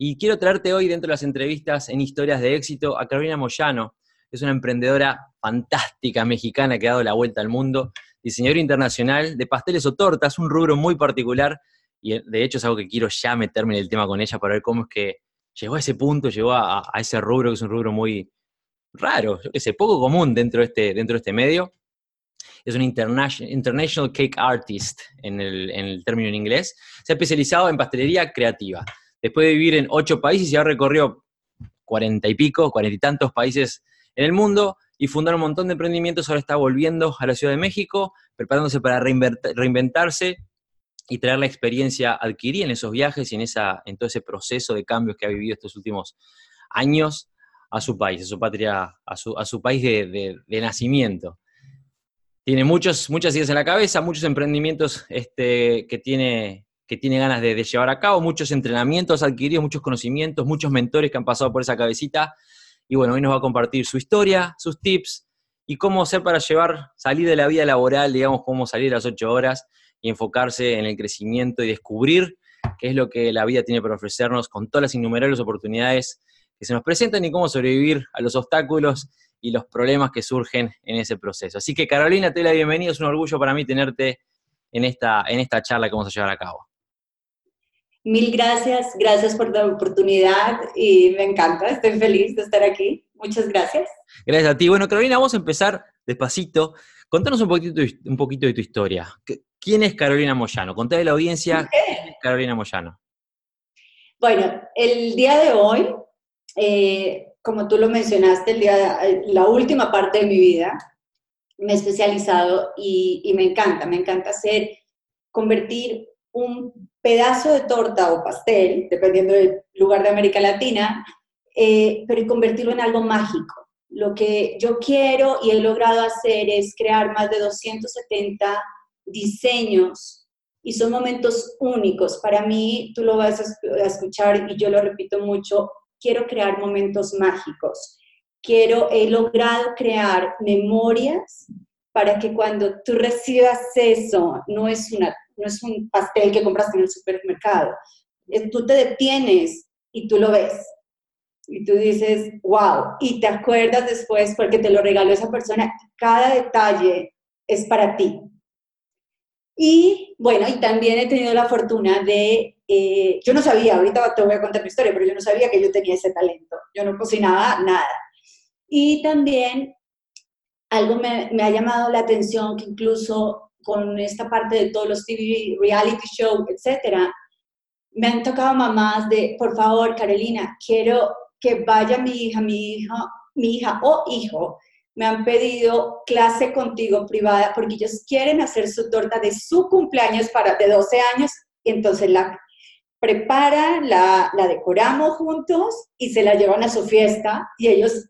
Y quiero traerte hoy dentro de las entrevistas en historias de éxito a Carolina Moyano. Es una emprendedora fantástica mexicana que ha dado la vuelta al mundo, diseñadora internacional de pasteles o tortas, un rubro muy particular y de hecho es algo que quiero ya meterme en el tema con ella para ver cómo es que llegó a ese punto, llegó a, ese rubro que es un rubro muy raro, yo qué sé, poco común dentro de este, dentro de este medio. Es un international, international cake artist en el, en el término en inglés. Se ha especializado en pastelería creativa después de vivir en ocho países, ya recorrió cuarenta y pico, cuarenta y tantos países en el mundo y fundar un montón de emprendimientos. Ahora está volviendo a la Ciudad de México, preparándose para reinventarse y traer la experiencia adquirida en esos viajes y en, esa, en todo ese proceso de cambios que ha vivido estos últimos años a su país, a su patria, a su, país de, de, nacimiento. Tiene muchos, muchas ideas en la cabeza, muchos emprendimientos este, que tiene que tiene ganas de, llevar a cabo, muchos entrenamientos adquiridos, muchos conocimientos, muchos mentores que han pasado por esa cabecita. Y bueno, hoy nos va a compartir su historia, sus tips y cómo hacer para llevar, salir de la vida laboral, digamos, cómo salir a las ocho horas y enfocarse en el crecimiento y descubrir qué es lo que la vida tiene para ofrecernos con todas las innumerables oportunidades que se nos presentan y cómo sobrevivir a los obstáculos y los problemas que surgen en ese proceso. Así que Carolina, te doy la bienvenida, es un orgullo para mí tenerte en esta, en esta charla que vamos a llevar a cabo. Mil gracias, gracias por la oportunidad y me encanta, estoy feliz de estar aquí. Muchas gracias. Gracias a ti. Bueno, Carolina, vamos a empezar despacito. Contanos un poquito, un poquito de tu historia. ¿Quién es Carolina Moyano? Contale a la audiencia quién es Carolina Moyano. Bueno, el día de hoy, eh, como tú lo mencionaste, el día, la última parte de mi vida, me he especializado y, y me encanta, me encanta hacer, convertir un pedazo de torta o pastel, dependiendo del lugar de América Latina, eh, pero convertirlo en algo mágico. Lo que yo quiero y he logrado hacer es crear más de 270 diseños y son momentos únicos. Para mí, tú lo vas a escuchar y yo lo repito mucho, quiero crear momentos mágicos. Quiero, he logrado crear memorias para que cuando tú recibas eso, no es una no es un pastel que compraste en el supermercado. Tú te detienes y tú lo ves. Y tú dices, wow, y te acuerdas después porque te lo regaló esa persona. Cada detalle es para ti. Y bueno, y también he tenido la fortuna de, eh, yo no sabía, ahorita te voy a contar mi historia, pero yo no sabía que yo tenía ese talento. Yo no cocinaba nada. Y también algo me ha llamado la atención que incluso con esta parte de todos los TV, reality show, etcétera, me han tocado mamás de, por favor, Carolina, quiero que vaya mi hija, mi hija, mi hija o hijo, me han pedido clase contigo privada porque ellos quieren hacer su torta de su cumpleaños para de 12 años, entonces la preparan, la, la decoramos juntos y se la llevan a su fiesta y ellos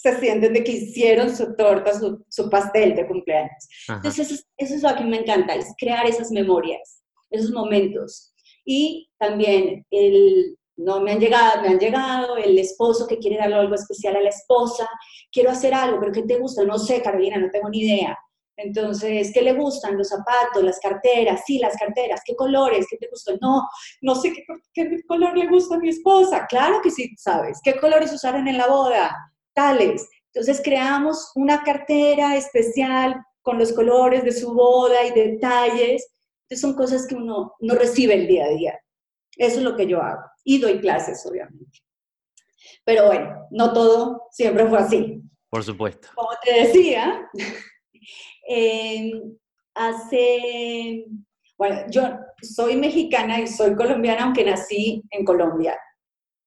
se sienten de que hicieron su torta, su, pastel de cumpleaños. Entonces, eso, eso, es lo que me encanta, es crear esas memorias, esos momentos. Y también el, no me han llegado, me han llegado el esposo que quiere darle algo especial a la esposa, quiero hacer algo, pero ¿qué te gusta? No sé, Carolina, no tengo ni idea. Entonces, ¿qué le gustan? Los zapatos, las carteras, sí, las carteras, ¿qué colores? ¿Qué te gustan? No, no sé qué, qué color le gusta a mi esposa. Claro que sí, sabes. ¿Qué colores usaron en la boda? Tales. Entonces creamos una cartera especial con los colores de su boda y detalles. Entonces son cosas que uno no recibe el día a día. Eso es lo que yo hago. Y doy clases, obviamente. Pero bueno, no todo siempre fue así. Por supuesto. Como te decía, em, hace, bueno, yo soy mexicana y soy colombiana, aunque nací en Colombia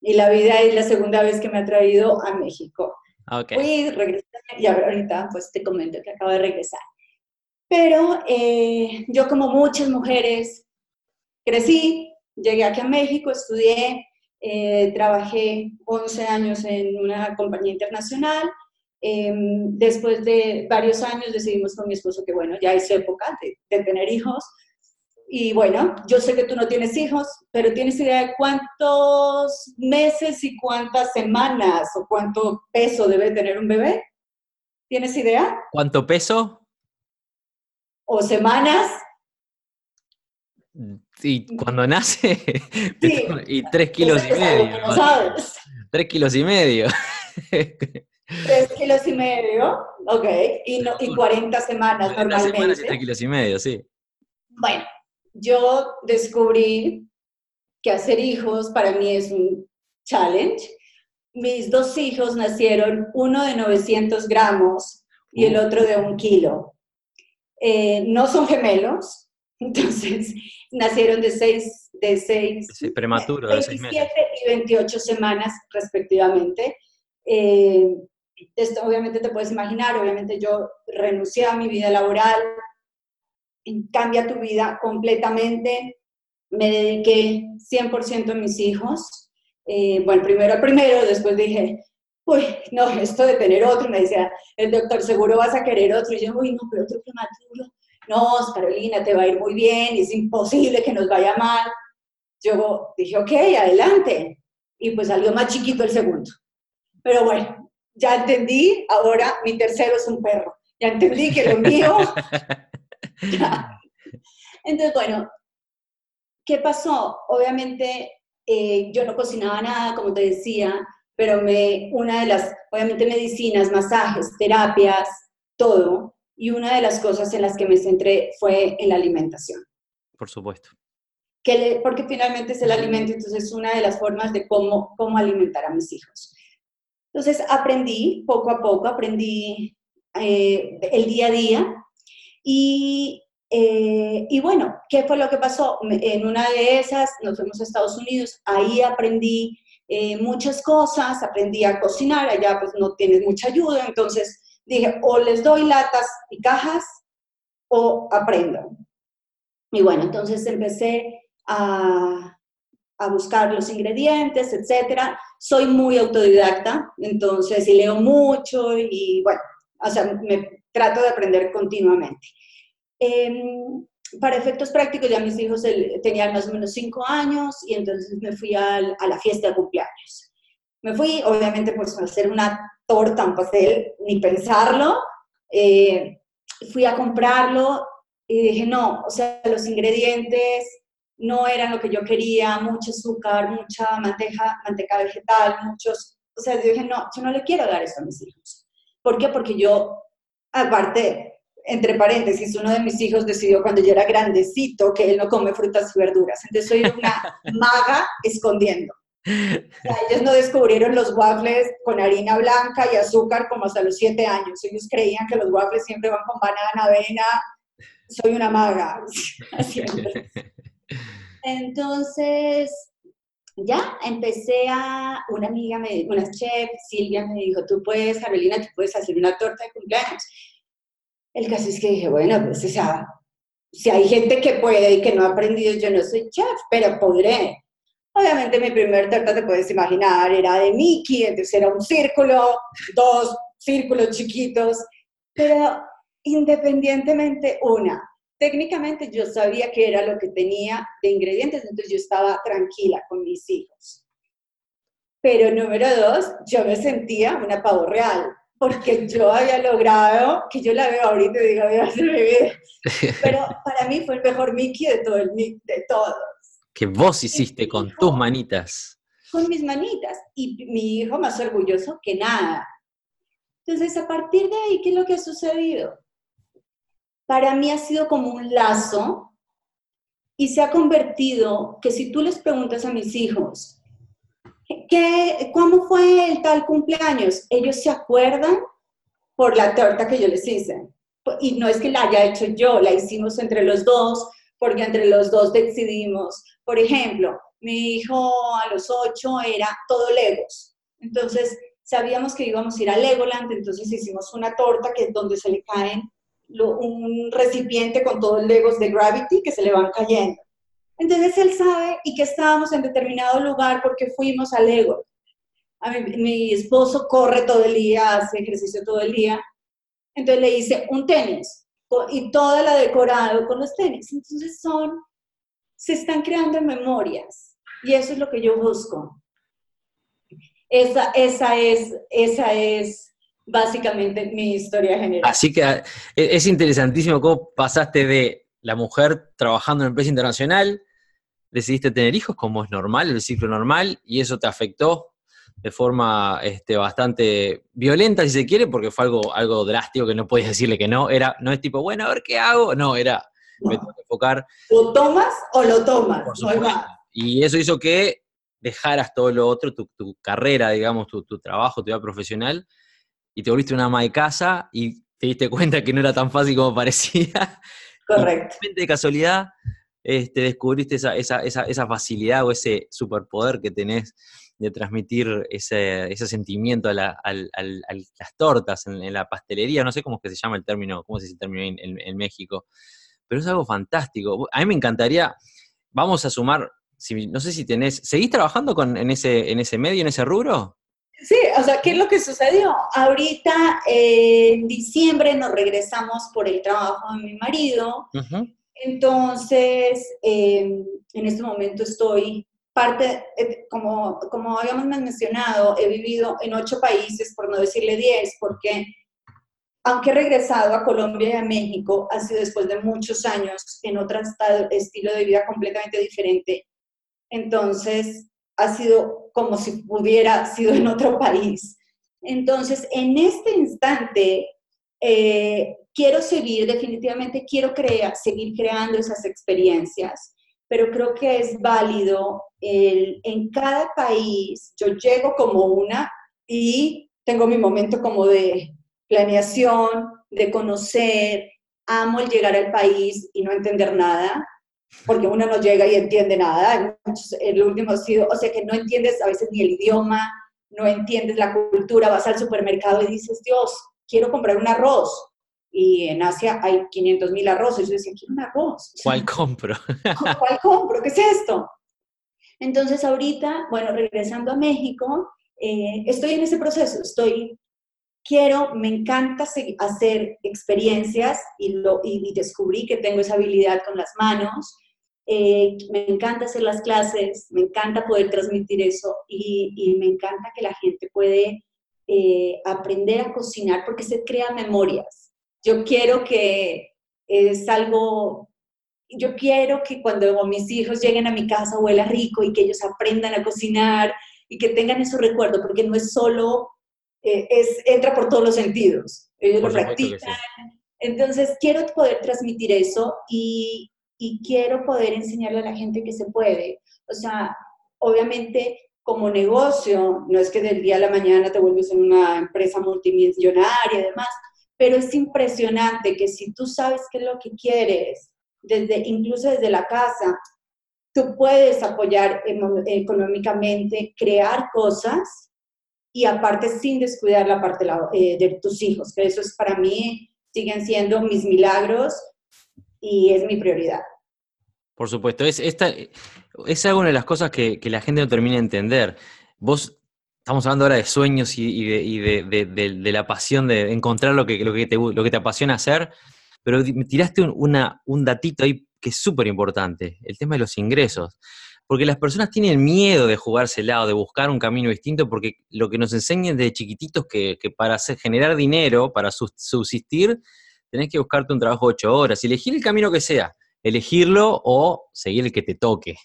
y la vida es la segunda vez que me ha traído a México. Okay. Fui, regresé y ahorita pues te comento que acabo de regresar. Pero eh, yo como muchas mujeres crecí, llegué aquí a México, estudié eh, trabajé 11 años en una compañía internacional. Em, después de varios años decidimos con mi esposo que, bueno, ya es época de, de tener hijos. Y bueno, yo sé que tú no tienes hijos, pero ¿tienes idea de cuántos meses y cuántas semanas o cuánto peso debe tener un bebé? ¿Tienes idea? ¿Cuánto peso? ¿O semanas? Y cuando nace, Sí. y tres kilos y medio. no sabes. Tres kilos y medio. Tres kilos y medio, ok, y, no, y 40 semanas 40 semanas y normalmente. tres kilos y medio, sí. Bueno, yo descubrí que hacer hijos para mí es un challenge. Mis dos hijos nacieron, uno de 900 gramos y el otro de un kilo. Eh, no son gemelos, entonces nacieron de seis, de seis, Es prematuro, de seis 27 meses. y 28 semanas respectivamente. Eh, esto obviamente te puedes imaginar, obviamente yo renuncié a mi vida laboral, cambia tu vida completamente, me dediqué 100% a mis hijos, Eh, bueno, primero primero, después dije, uy, no, esto de tener otro, me decía el doctor, seguro vas a querer otro, y yo, uy, no, pero otro prematuro, no, Carolina, te va a ir muy bien, es imposible que nos vaya mal. Yo dije, ok, adelante, y pues salió más chiquito el segundo. Pero bueno, ya entendí, ahora mi tercero es un perro. Ya entendí que lo mío. Entonces, bueno, ¿qué pasó? Obviamente, eh, yo no cocinaba nada, como te decía, pero me, una de las, obviamente, medicinas, masajes, terapias, todo. Y una de las cosas en las que me centré fue en la alimentación. Por supuesto. Que le- porque finalmente es el alimento, entonces es una de las formas de cómo, cómo alimentar a mis hijos. Entonces aprendí, poco a poco, aprendí eh, el día a día y, eh, y bueno, ¿qué fue lo que pasó? En una de esas nos fuimos a Estados Unidos, ahí aprendí eh, muchas cosas, aprendí a cocinar, allá pues no tienes mucha ayuda, entonces dije, o les doy latas y cajas o aprendo. Y bueno, entonces empecé a, a buscar los ingredientes, etcétera. Soy muy autodidacta, entonces, y leo mucho y bueno, o sea, me trato de aprender continuamente. Em, para efectos prácticos, ya mis hijos tenían más o menos cinco años y entonces me fui al- a la fiesta de cumpleaños. Me fui, obviamente, a hacer una torta, un pastel, ni pensarlo. Eh, fui a comprarlo y dije, no, o sea, los ingredientes no eran lo que yo quería, mucho azúcar, mucha manteca, manteca vegetal, muchos, o sea, yo dije, no, yo no le quiero dar esto a mis hijos. ¿Por qué? Porque yo, aparte, entre paréntesis, uno de mis hijos decidió cuando yo era grandecito que él no come frutas y verduras, entonces soy una maga escondiendo. O sea, ellos no descubrieron los waffles con harina blanca y azúcar como hasta los siete años. Ellos creían que los waffles siempre van con banana, avena. Soy una maga, siempre. Entonces, ya empecé a, una amiga, me, una chef, Silvia, me dijo, tú puedes, Carolina, tú puedes hacer una torta de cumpleaños. El caso es que dije, bueno, pues, o sea, si hay gente que puede y que no ha aprendido, yo no soy chef, pero podré. Obviamente mi primer torta, te puedes imaginar, era de Mickey, entonces era un círculo, dos círculos chiquitos, pero independientemente, una, técnicamente yo sabía que era lo que tenía de ingredientes, entonces yo estaba tranquila con mis hijos. Pero número dos, yo me sentía una pavo real, porque yo había logrado, que yo la veo ahorita y digo, Dios mi vida, pero para mí fue el mejor Mickey de todo el de todos Que vos hiciste con hijo. tus manitas. con mis manitas y mi hijo más orgulloso que nada. Entonces, a partir de ahí, ¿qué es lo que ha sucedido? Para mí ha sido como un lazo y se ha convertido que si tú les preguntas a mis hijos, ¿qué, ¿cómo fue el tal cumpleaños? Ellos se acuerdan por la torta que yo les hice. Y no es que la haya hecho yo, la hicimos entre los dos, porque entre los dos decidimos. Por ejemplo, mi hijo a los ocho era todo Legos. Entonces, sabíamos que íbamos a ir a Legoland, entonces hicimos una torta que es donde se le caen un recipiente con todos los Legos de Gravity que se le van cayendo. Entonces él sabe y que estábamos en determinado lugar porque fuimos al ego. A mi, mi esposo corre todo el día, hace ejercicio todo el día. Entonces le hice un tenis y toda la decorado con los tenis. Entonces son, se están creando memorias y eso es lo que yo busco. Esa, esa, es, esa es básicamente mi historia general. Así que e, es interesantísimo cómo pasaste de la mujer trabajando en una empresa internacional, decidiste tener hijos como es normal, el ciclo normal, y eso te afectó de forma este, bastante violenta, si se quiere, porque fue algo, algo drástico que no podías decirle que no. Era, no es tipo, bueno, a ver qué hago. No, era, me tengo que enfocar. ¿Lo tomas o lo tomas? y eso hizo que dejaras todo lo otro, tu, carrera, digamos, tu, trabajo, tu vida profesional, y te volviste una ama de casa y te diste cuenta que no era tan fácil como parecía. Correcto. Y de casualidad este, descubriste esa, esa, esa, esa, facilidad o ese superpoder que tenés de transmitir ese, ese sentimiento a, las tortas, en, la pastelería, no sé cómo es que se llama el término, cómo se dice el término en, en, México, pero es algo fantástico. A mí me encantaría, vamos a sumar, si, no sé si tenés, ¿seguís trabajando con, en, ese, en ese medio, en ese rubro? Sí, o sea, ¿qué es lo que sucedió? Ahorita en diciembre nos regresamos por el trabajo de mi marido. Entonces, em, en este momento estoy parte, eh, como, como habíamos mencionado, he vivido en ocho países, por no decirle diez, porque aunque he regresado a Colombia y a México, ha sido después de muchos años en otro estilo de vida completamente diferente. Entonces, ha sido como si hubiera sido en otro país. Entonces, en este instante, eh, quiero seguir, definitivamente quiero crear, seguir creando esas experiencias, pero creo que es válido el, en cada país, yo llego como una y tengo mi momento como de planeación, de conocer, amo el llegar al país y no entender nada, porque uno no llega y entiende nada. El último ha sido, o sea que no entiendes a veces ni el idioma, no entiendes la cultura, vas al supermercado y dices, Dios, quiero comprar un arroz. Y en Asia hay 500 mil arroces. Yo decía, quiero un arroz. ¿Cuál compro? ¿Cuál compro? ¿Qué es esto? Entonces ahorita, bueno, regresando a México, eh, estoy en ese proceso, estoy, quiero, me encanta hacer experiencias y, lo, y descubrí que tengo esa habilidad con las manos, eh, me encanta hacer las clases, me encanta poder transmitir eso y, me encanta que la gente puede eh, aprender a cocinar porque se crean memorias. Yo quiero que es algo, yo quiero que cuando mis hijos lleguen a mi casa huela rico y que ellos aprendan a cocinar y que tengan esos recuerdos, porque no es solo, eh, es, entra por todos los sentidos, ellos lo practican. Entonces, quiero poder transmitir eso y, y quiero poder enseñarle a la gente que se puede. O sea, obviamente como negocio, no es que del día a la mañana te vuelves en una empresa multimillonaria y demás, pero es impresionante que si tú sabes qué es lo que quieres, desde, incluso desde la casa, tú puedes apoyar económicamente, crear cosas y aparte sin descuidar la parte de, eh, tus hijos, que eso es para mí, siguen siendo mis milagros y es mi prioridad. Por supuesto, es, esta, es alguna de las cosas que, la gente no termina de entender. Vos, estamos hablando ahora de sueños y, de, la pasión de encontrar lo que, lo, que te, lo que te apasiona hacer, pero tiraste un, una, un datito ahí que es súper importante, el tema de los ingresos. Porque las personas tienen miedo de jugársela o de buscar un camino distinto, porque lo que nos enseñan desde chiquititos que, que para generar dinero, para subsistir, tenés que buscarte un trabajo de ocho horas elegir el camino que sea, elegirlo o seguir el que te toque,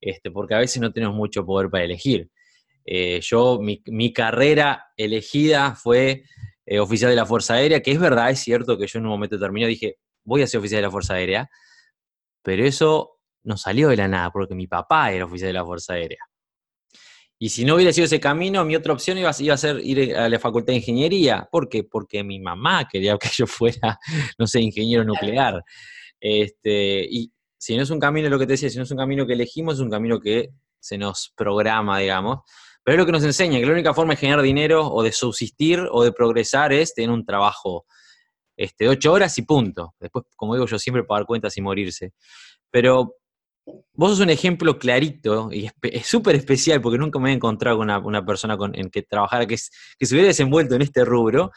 este, porque a veces no tenemos mucho poder para elegir. Eh, yo, mi, carrera elegida fue eh, oficial de la Fuerza Aérea, que es verdad, es cierto que yo en un momento terminé, dije, voy a ser oficial de la Fuerza Aérea, pero eso no salió de la nada, porque mi papá era oficial de la Fuerza Aérea. Y si no hubiera sido ese camino, mi otra opción iba, a ser ir a la facultad de ingeniería. ¿Por qué? Porque mi mamá quería que yo fuera, no sé, ingeniero nuclear. Este, y si no es un camino, lo que te decía, si no es un camino que elegimos, es un camino que se nos programa, digamos. Pero es lo que nos enseña, que la única forma de generar dinero o de subsistir o de progresar es tener un trabajo este, de ocho horas y punto. Después, como digo yo, siempre pagar cuentas y morirse. Pero vos sos un ejemplo clarito y es súper especial porque nunca me he encontrado con una, persona en que trabajara que, que se hubiera desenvuelto en este rubro.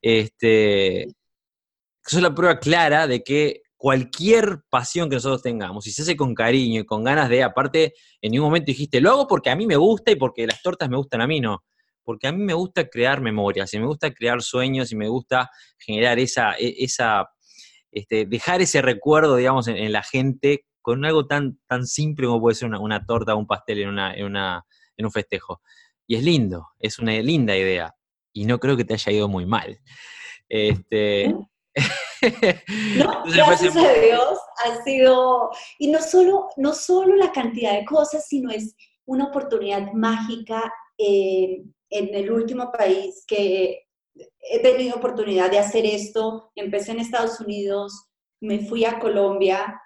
Este, sos la prueba clara de que cualquier pasión que nosotros tengamos, si se hace con cariño y con ganas de, aparte, en ningún momento dijiste, lo hago porque a mí me gusta y porque las tortas me gustan a mí, no. Porque a mí me gusta crear memorias, y me gusta crear sueños, y me gusta generar esa, e, esa este, dejar ese recuerdo, digamos, en, la gente con algo tan, tan simple como puede ser una, torta o un pastel en, una, en, una, en un festejo. Y es lindo, es una linda idea. Y no creo que te haya ido muy mal. Este, No, gracias a Dios ha sido, y no solo, no solo la cantidad de cosas, sino es una oportunidad mágica eh, en el último país que he tenido oportunidad de hacer esto. Empecé en Estados Unidos, me fui a Colombia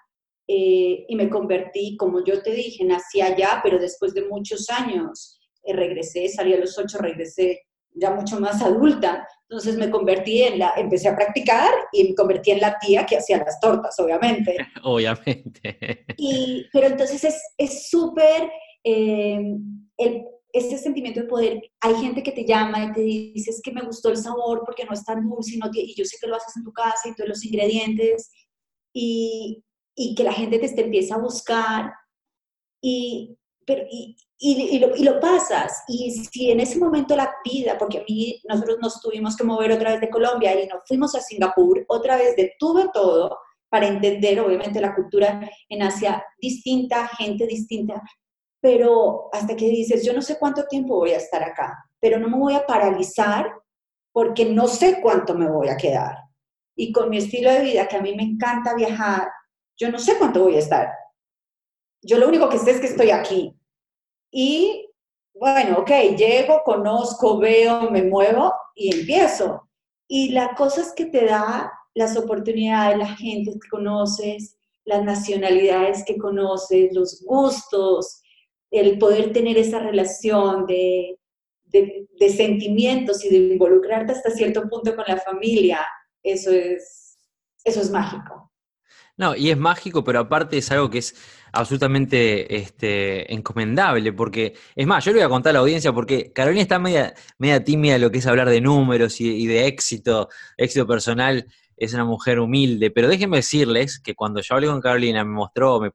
eh, y me convertí, como yo te dije, nací allá, pero después de muchos años eh, regresé, salí a los ocho, regresé ya mucho más adulta. Entonces me convertí en la, empecé a practicar y me convertí en la tía que hacía las tortas, obviamente. obviamente. Y, pero entonces es súper, eh, este sentimiento de poder, hay gente que te llama y te dice, es que me gustó el sabor porque no es tan dulce y, yo sé que lo haces en tu casa y todos los ingredientes, y, y que la gente te, te empieza a buscar. Y, pero, y, y, lo, y, lo, pasas. Y si en ese momento la vida, porque a mí nosotros nos tuvimos que mover otra vez de Colombia y nos fuimos a Singapur, otra vez detuve todo para entender obviamente la cultura en Asia distinta, gente distinta, pero hasta que dices, yo no sé cuánto tiempo voy a estar acá, pero no me voy a paralizar porque no sé cuánto me voy a quedar. Y con mi estilo de vida, que a mí me encanta viajar, yo no sé cuánto voy a estar. Yo lo único que sé es que estoy aquí y bueno, ok, llego, conozco, veo, me muevo y empiezo. Y la cosa es que te da las oportunidades, la gente que conoces, las nacionalidades que conoces, los gustos, el poder tener esa relación de, de, sentimientos y de involucrarte hasta cierto punto con la familia, eso es, eso es mágico. No, y es mágico, pero aparte es algo que es absolutamente este, encomendable, porque, es más, yo le voy a contar a la audiencia, porque Carolina está media, media tímida de lo que es hablar de números y, de éxito, éxito personal, es una mujer humilde, pero déjenme decirles que cuando yo hablé con Carolina, me mostró, me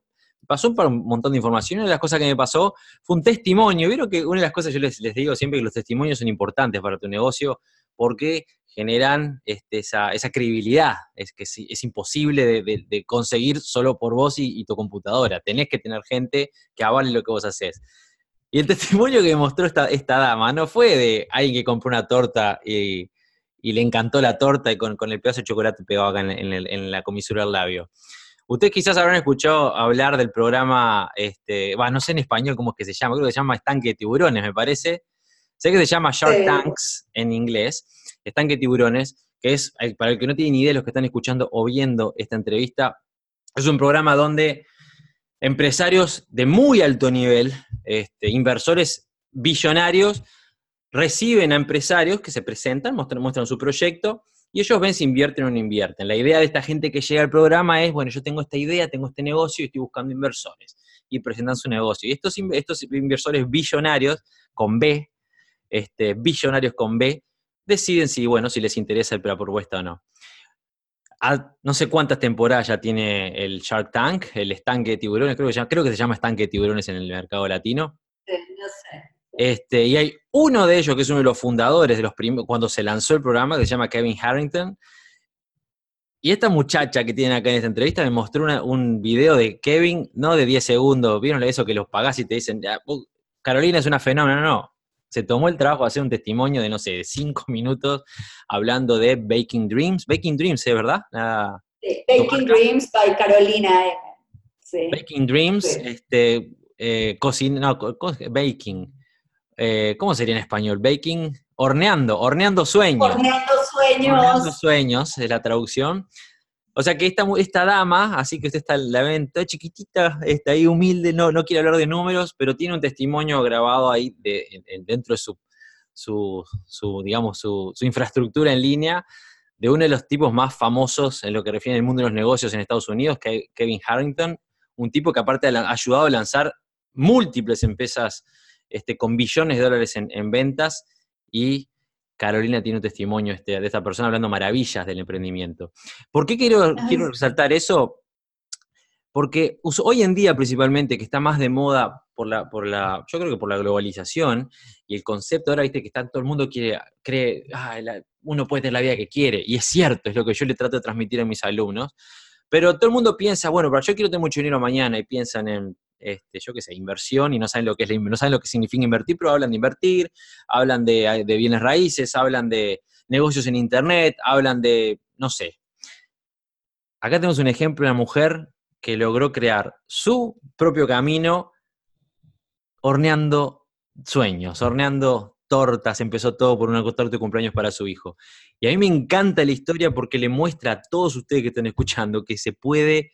pasó un montón de información, una de las cosas que me pasó fue un testimonio, vieron que una de las cosas yo les, les digo siempre que los testimonios son importantes para tu negocio, porque generan este, esa, esa, credibilidad. Es que es, imposible de, conseguir solo por vos y, tu computadora. Tenés que tener gente que avale lo que vos haces. Y el testimonio que mostró esta, esta dama no fue de alguien que compró una torta y, le encantó la torta y con, el pedazo de chocolate pegado acá en, la comisura del labio. Ustedes quizás habrán escuchado hablar del programa, este, no sé en español cómo es que se llama, creo que se llama Estanque de Tiburones, me parece. Sé que se llama Shark Tanks en inglés Estanque Tiburones, que es, eh, para el que no tiene ni idea, los que están escuchando o viendo esta entrevista, es un programa donde empresarios de muy alto nivel, este, inversores billonarios, reciben a empresarios que se presentan, muestran, muestran su proyecto y ellos ven si invierten o no invierten. La idea de esta gente que llega al programa es, bueno, yo tengo esta idea, tengo este negocio y estoy buscando inversores. Y presentan su negocio. Y estos, estos inversores billonarios, con B, este, billonarios con B, deciden si, bueno, si les interesa la propuesta o no. no sé cuántas temporadas ya tiene el Shark Tank, el estanque de tiburones, creo que, ya, creo que se llama estanque de tiburones en el mercado latino. Sí, no sé. Este, y hay uno de ellos que es uno de los fundadores de los cuando se lanzó el programa, que se llama Kevin Harrington. Y esta muchacha que tienen acá en esta entrevista me mostró un video de Kevin, no de 10 segundos. ¿Vieron eso que los pagás y te dicen, uh, Carolina es una fenómeno? No, no se tomó el trabajo de hacer un testimonio de, no sé, de cinco minutos hablando de Baking Dreams. Baking Dreams, ¿es verdad? Baking Dreams by Carolina M. Baking Dreams, este, eh, cocina, no, baking. Eh, ¿Cómo sería en español? Baking, horneando, horneando sueños. Horneando sueños. Horneando sueños es la traducción. O sea que esta, esta dama, así que usted está, la ven toda chiquitita, está ahí humilde, no, no quiere hablar de números, pero tiene un testimonio grabado ahí de, dentro de su, su, digamos, su, infraestructura en línea de uno de los tipos más famosos en lo que refiere al mundo de los negocios en Estados Unidos, que Kevin Harrington, un tipo que aparte ha ayudado a lanzar múltiples empresas este, con billones de dólares en, ventas y Carolina tiene un testimonio este, de esta persona hablando maravillas del emprendimiento. ¿Por qué quiero, quiero resaltar eso? Porque hoy en día principalmente, que está más de moda por la, por la, yo creo que por la globalización y el concepto ahora, viste, que está, todo el mundo quiere, cree, ah, uno puede tener la vida que quiere, y es cierto, es lo que yo le trato de transmitir a mis alumnos, pero todo el mundo piensa, bueno, pero yo quiero tener mucho dinero mañana y piensan en, este, yo qué sé, inversión y no saben lo que es lo que significa invertir, pero hablan de invertir, hablan de, de bienes raíces, hablan de negocios en internet, hablan de, no sé. Acá tenemos un ejemplo de una mujer que logró crear su propio camino horneando sueños, horneando tortas, empezó todo por una torta de cumpleaños para su hijo. Y a mí me encanta la historia porque le muestra a todos ustedes que están escuchando que se puede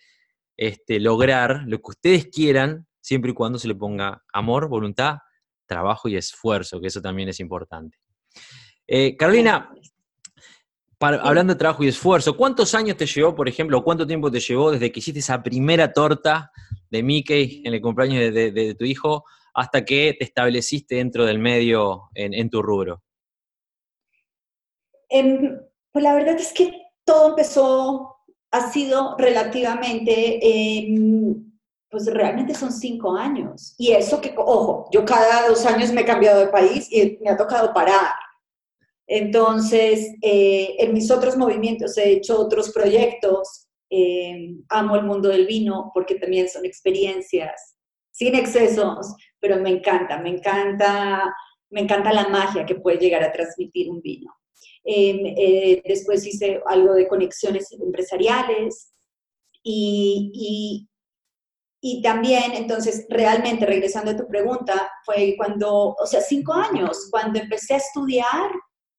este, lograr lo que ustedes quieran siempre y cuando se le ponga amor, voluntad, trabajo y esfuerzo, que eso también es importante. Eh, Carolina, hablando de trabajo y esfuerzo, ¿cuántos años te llevó, por ejemplo, cuánto tiempo te llevó desde que hiciste esa primera torta de Mickey en el cumpleaños de, tu hijo hasta que te estableciste dentro del medio en, tu rubro? Em, pues la verdad es que todo empezó, ha sido relativamente, em, pues realmente son cinco años. Y eso que, ojo, yo cada dos años me he cambiado de país y me ha tocado parar. Entonces, eh, en mis otros movimientos he hecho otros proyectos. Eh, amo el mundo del vino porque también son experiencias sin excesos, pero me encanta, me encanta, me encanta la magia que puede llegar a transmitir un vino. Em, eh, después hice algo de conexiones empresariales y, y también, entonces, realmente, regresando a tu pregunta, fue cuando, o sea, cinco años, cuando empecé a estudiar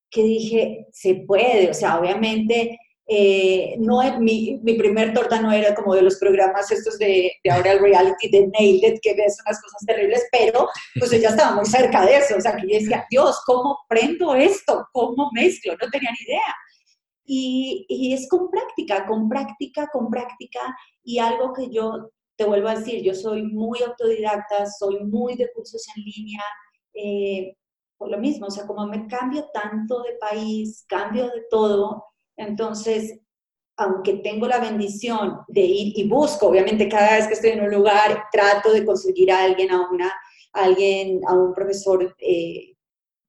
que dije, se puede, o sea, obviamente, eh, no, mi, mi primer torta no era como de los programas estos de, de ahora el reality de Nailed que ves unas cosas terribles, pero pues ella estaba muy cerca de eso, o sea, que yo decía, Dios, ¿cómo prendo esto? ¿Cómo mezclo? No tenía ni idea. Y, y, es con práctica, con práctica, con práctica, y algo que yo te vuelvo a decir, yo soy muy autodidacta, soy muy de cursos en línea, eh, por lo mismo, o sea, como me cambio tanto de país, cambio de todo, entonces, aunque tengo la bendición de ir y busco, obviamente cada vez que estoy en un lugar, trato de conseguir a alguien, a, una, alguien, a un profesor eh,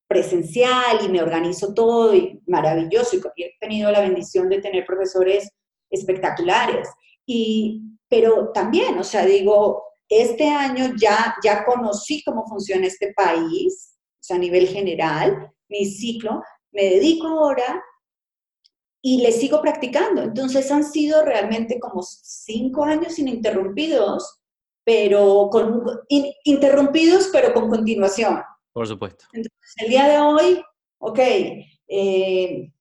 presencial y me organizo todo y maravilloso. Y he tenido la bendición de tener profesores espectaculares. Y, pero también, o sea, digo, este año ya, ya conocí cómo funciona este país, o sea, a nivel general, mi ciclo, me dedico ahora y le sigo practicando. Entonces han sido realmente como cinco años ininterrumpidos, pero con interrumpidos, pero con continuación. Por supuesto. Entonces, el día de hoy, ok, eh,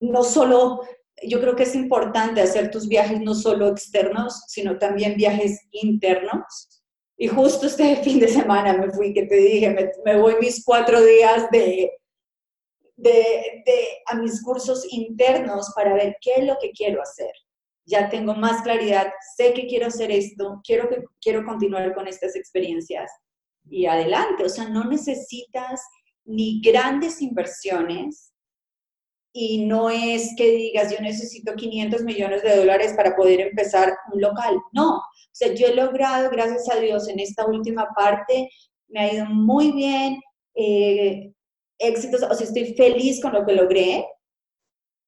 no solo, yo creo que es importante hacer tus viajes no solo externos, sino también viajes internos. Y justo este fin de semana me fui, que te dije, me, voy mis cuatro días de, de, a mis cursos internos para ver qué es lo que quiero hacer. Ya tengo más claridad, sé que quiero hacer esto, quiero, que, quiero continuar con estas experiencias y adelante. O sea, no necesitas ni grandes inversiones y no es que digas, yo necesito 500 millones de dólares para poder empezar un local. No, o sea, yo he logrado, gracias a Dios, en esta última parte, me ha ido muy bien, eh, éxitos, o sea, estoy feliz con lo que logré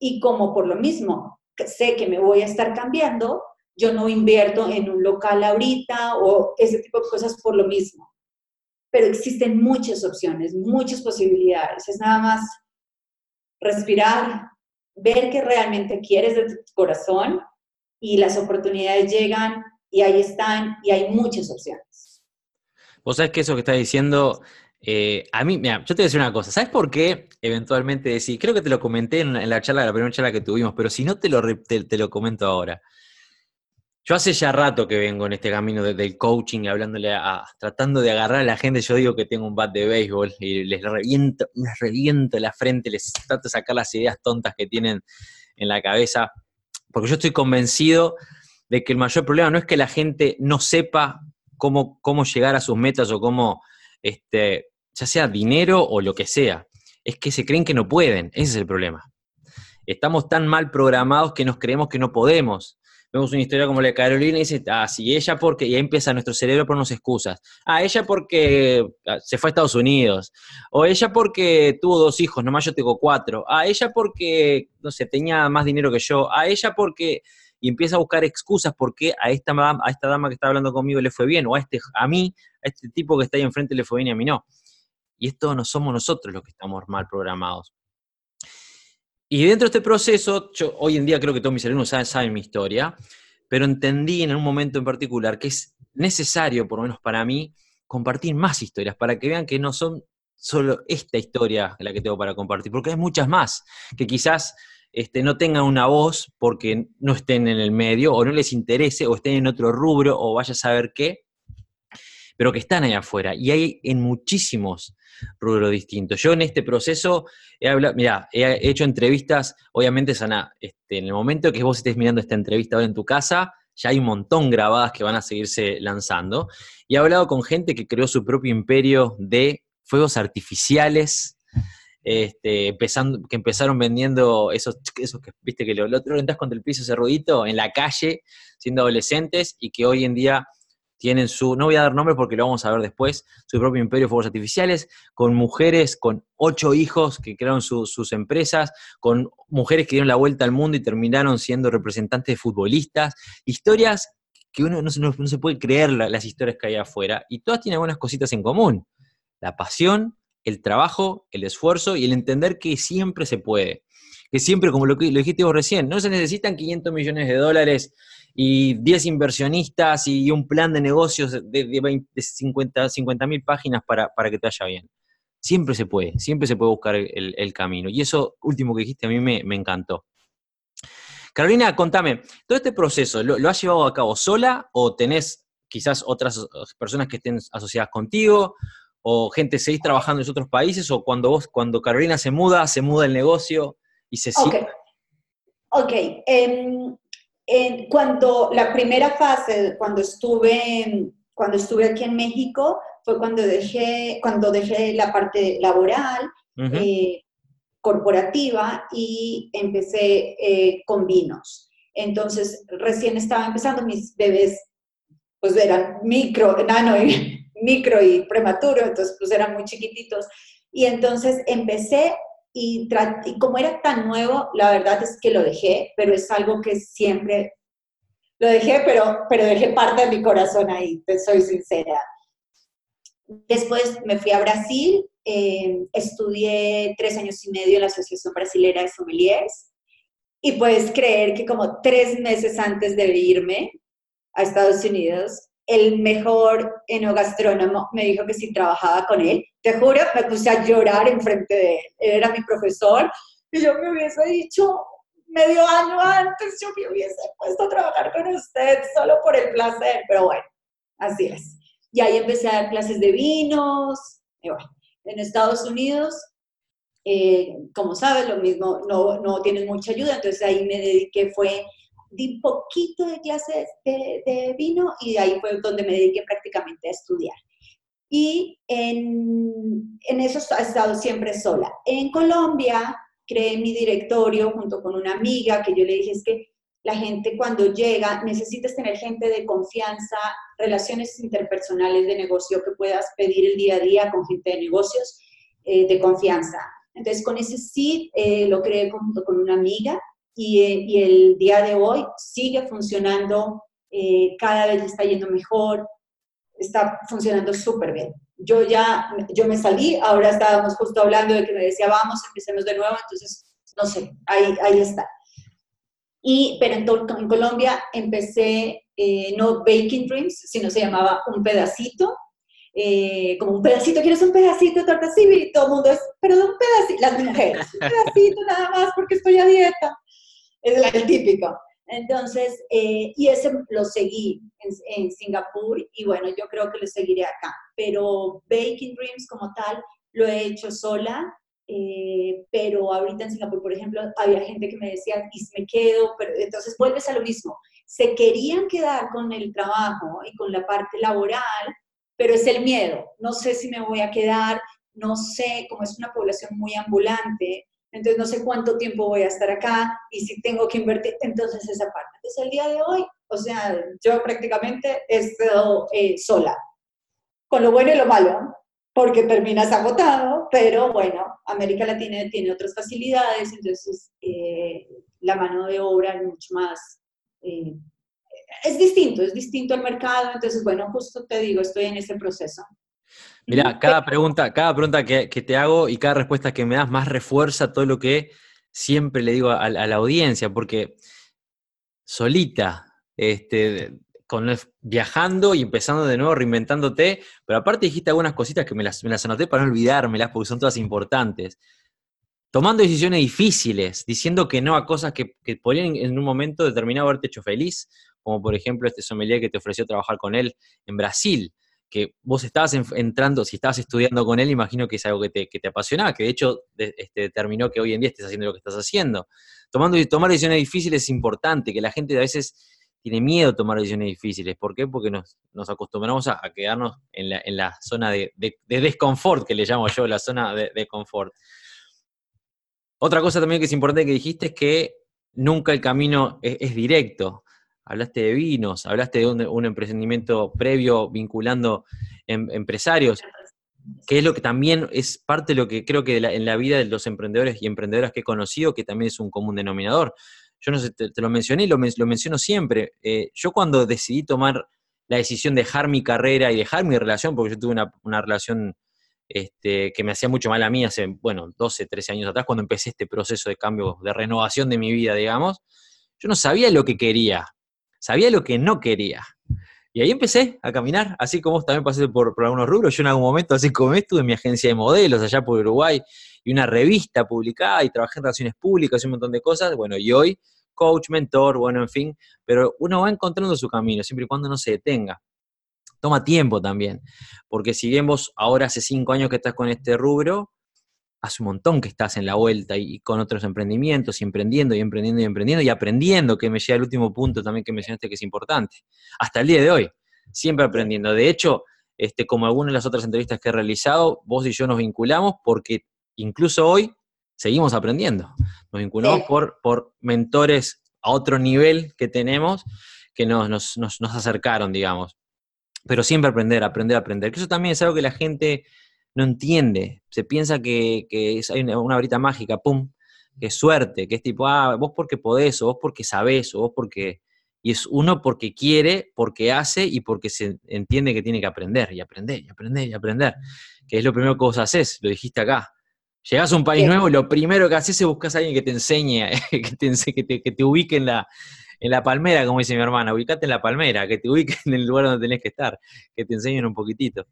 y como por lo mismo, sé que me voy a estar cambiando, yo no invierto en un local ahorita o ese tipo de cosas por lo mismo. Pero existen muchas opciones, muchas posibilidades. Es nada más respirar, ver qué realmente quieres de tu corazón y las oportunidades llegan y ahí están y hay muchas opciones. Vos sabés que eso que estás diciendo, eh, a mí, mira, yo te voy a decir una cosa, ¿sabes por qué eventualmente decís? Creo que te lo comenté en, la charla, la primera charla que tuvimos, pero si no te lo, te, lo comento ahora. Yo hace ya rato que vengo en este camino del coaching, hablándole a, tratando de agarrar a la gente, yo digo que tengo un bat de béisbol y les reviento, les reviento la frente, les trato de sacar las ideas tontas que tienen en la cabeza, porque yo estoy convencido de que el mayor problema no es que la gente no sepa cómo, cómo llegar a sus metas o cómo, este, ya sea dinero o lo que sea, es que se creen que no pueden, ese es el problema. Estamos tan mal programados que nos creemos que no podemos. Vemos una historia como la de Carolina y dice, ah, sí, ella porque, y ahí empieza nuestro cerebro a ponernos excusas. Ah, ella porque ah, se fue a Estados Unidos. O ella porque tuvo dos hijos, nomás yo tengo cuatro. Ah, ella porque, no sé, tenía más dinero que yo. A ella porque, y empieza a buscar excusas porque a esta, a esta dama que está hablando conmigo le fue bien, o a, este, a mí, a este tipo que está ahí enfrente le fue bien y a mí no. Y esto no somos nosotros los que estamos mal programados. Y dentro de este proceso, yo hoy en día creo que todos mis alumnos saben, mi historia, pero entendí en un momento en particular que es necesario, por lo menos para mí, compartir más historias para que vean que no son solo esta historia la que tengo para compartir, porque hay muchas más que quizás este, no tengan una voz porque no estén en el medio o no les interese o estén en otro rubro o vaya a saber qué, pero que están allá afuera. Y hay en muchísimos rubro distinto. Yo en este proceso he hablado, mira, he hecho entrevistas, obviamente, Sana, este, en el momento que vos estés mirando esta entrevista ahora en tu casa, ya hay un montón grabadas que van a seguirse lanzando. Y he hablado con gente que creó su propio imperio de fuegos artificiales, este, que empezaron vendiendo esos, esos que, viste, que lo, otro entras contra el piso ese ruidito en la calle, siendo adolescentes, y que hoy en día tienen su, no voy a dar nombres porque lo vamos a ver después, su propio imperio de fuegos artificiales, con mujeres con ocho hijos que crearon sus empresas, con mujeres que dieron la vuelta al mundo y terminaron siendo representantes de futbolistas, historias que uno no, se puede creer las historias que hay afuera, y todas tienen algunas cositas en común, la pasión, el trabajo, el esfuerzo y el entender que siempre se puede, que siempre, como lo, dijiste vos recién, no se necesitan 500 millones de dólares y 10 inversionistas y un plan de negocios de, de, 50 mil páginas para, que te vaya bien. Siempre se puede, siempre se puede buscar el, camino. Y eso último que dijiste a mí me, encantó. Carolina, contame, ¿todo este proceso lo, has llevado a cabo sola o tenés quizás otras personas que estén asociadas contigo? ¿O gente seguís trabajando en otros países? ¿O cuando vos, cuando Carolina se muda, se muda el negocio y se? Ok, em, cuando la primera fase, cuando estuve, cuando estuve aquí en México, fue cuando dejé, cuando dejé la parte laboral, eh, corporativa y empecé eh, con vinos. Entonces, recién estaba empezando, mis bebés pues eran micro, nano y micro y prematuro, entonces pues eran muy chiquititos. Y entonces empecé y, y, como era tan nuevo, la verdad es que lo dejé, pero es algo que siempre lo dejé, pero, pero dejé parte de mi corazón ahí, te soy sincera. Después me fui a Brasil, eh, estudié tres años y medio en la Asociación Brasilera de Sommeliers y puedes creer que como tres meses antes de irme a Estados Unidos, el mejor enogastrónomo me dijo que si trabajaba con él, te juro, me puse a llorar enfrente de él. Era mi profesor y yo me hubiese dicho medio año antes, yo me hubiese puesto a trabajar con usted solo por el placer, pero bueno, así es. Y ahí empecé a dar clases de vinos, bueno, en Estados Unidos, eh, como sabes, lo mismo, no, no mucha ayuda, entonces ahí me dediqué, fue di poquito de clases de, vino y ahí fue donde me dediqué prácticamente a estudiar. Y en, en eso he estado siempre sola. En Colombia creé mi directorio junto con una amiga que yo le dije es que la gente cuando llega necesitas tener gente de confianza, relaciones interpersonales de negocio que puedas pedir el día a día con gente de negocios eh, de confianza. Entonces con ese sí eh, lo creé junto con una amiga eh, y, el día de hoy sigue funcionando, eh, cada vez está yendo mejor, está funcionando súper bien. Yo ya, yo me salí, ahora estábamos justo hablando de que me decía, vamos, empecemos de nuevo, entonces, no sé, ahí, ahí está. Y, pero en, Colombia empecé eh, no Baking Dreams, sino se llamaba Un Pedacito, como un pedacito, ¿quieres un pedacito de torta? Sí, y todo el mundo es, pero un pedacito, las mujeres, un pedacito nada más porque estoy a dieta es el típico. Entonces, eh, y ese lo seguí en, Singapur y bueno, yo creo que lo seguiré acá. Pero Baking Dreams como tal lo he hecho sola, eh, pero ahorita en Singapur, por ejemplo, había gente que me decía, y me quedo, pero entonces vuelves a lo mismo. se querían quedar con el trabajo y con la parte laboral, pero es el miedo. No sé si me voy a quedar, no sé, como es una población muy ambulante, entonces no sé cuánto tiempo voy a estar acá y si tengo que invertir, entonces esa parte. Entonces el día de hoy, o sea, yo prácticamente he estado eh, sola, con lo bueno y lo malo, porque terminas agotado, pero bueno, América Latina tiene otras facilidades, entonces eh, la mano de obra es mucho más... Eh, es distinto, es distinto al mercado, entonces bueno, justo te digo, estoy en ese proceso. Mira, cada pregunta, cada pregunta que, te hago y cada respuesta que me das más refuerza todo lo que siempre le digo a, la audiencia, porque solita, este, con, viajando y empezando de nuevo, reinventándote, pero aparte dijiste algunas cositas que me las, me las anoté para no olvidármelas porque son todas importantes. Tomando decisiones difíciles, diciendo que no a cosas que, que podrían en un momento determinado haberte hecho feliz, como por ejemplo este sommelier que te ofreció trabajar con él en Brasil que vos estabas entrando, si estabas estudiando con él, imagino que es algo que te, que te apasionaba, que de hecho este, determinó que hoy en día estés haciendo lo que estás haciendo. Tomando, tomar decisiones difíciles es importante, que la gente a veces tiene miedo a tomar decisiones difíciles. ¿Por qué? Porque nos, acostumbramos a, quedarnos en la, en la zona de, de, desconfort, que le llamo yo, la zona de, de confort. Otra cosa también que es importante que dijiste es que nunca el camino es directo hablaste de vinos, hablaste de un, emprendimiento previo vinculando em, empresarios, que es lo que también es parte de lo que creo que en la vida de los emprendedores y emprendedoras que he conocido, que también es un común denominador. Yo no sé, te, lo mencioné lo, menciono siempre. Eh, yo cuando decidí tomar la decisión de dejar mi carrera y dejar mi relación, porque yo tuve una, relación este, que me hacía mucho mal a mí hace, bueno, 12, 13 años atrás, cuando empecé este proceso de cambio, de renovación de mi vida, digamos, yo no sabía lo que quería sabía lo que no quería. Y ahí empecé a caminar, así como también pasé por, algunos rubros. Yo en algún momento, así como estuve en mi agencia de modelos allá por Uruguay y una revista publicada y trabajé en relaciones públicas y un montón de cosas. Bueno, y hoy coach, mentor, bueno, en fin, pero uno va encontrando su camino siempre y cuando no se detenga. Toma tiempo también, porque si bien vos ahora hace cinco años que estás con este rubro, hace un montón que estás en la vuelta y, con otros emprendimientos y emprendiendo y emprendiendo y emprendiendo y aprendiendo, que me llega el último punto también que mencionaste que es importante. Hasta el día de hoy, siempre aprendiendo. De hecho, este, como algunas de las otras entrevistas que he realizado, vos y yo nos vinculamos porque incluso hoy seguimos aprendiendo. Nos vinculamos por, por mentores a otro nivel que tenemos que nos, nos, nos, nos acercaron, digamos. Pero siempre aprender, aprender, aprender. Que eso también es algo que la gente no entiende. Se piensa que, es, hay una, varita mágica, pum, que es suerte, que es tipo, ah, vos porque podés, o vos porque sabés, o vos porque... Y es uno porque quiere, porque hace y porque se entiende que tiene que aprender, y aprender, y aprender, y aprender. Que es lo primero que vos haces, lo dijiste acá. Llegás a un país nuevo, lo primero que haces es buscar a alguien que te enseñe, que te, que te, que te ubique en la, en la palmera, como dice mi hermana, ubicate en la palmera, que te ubique en el lugar donde tenés que estar, que te enseñen un poquitito.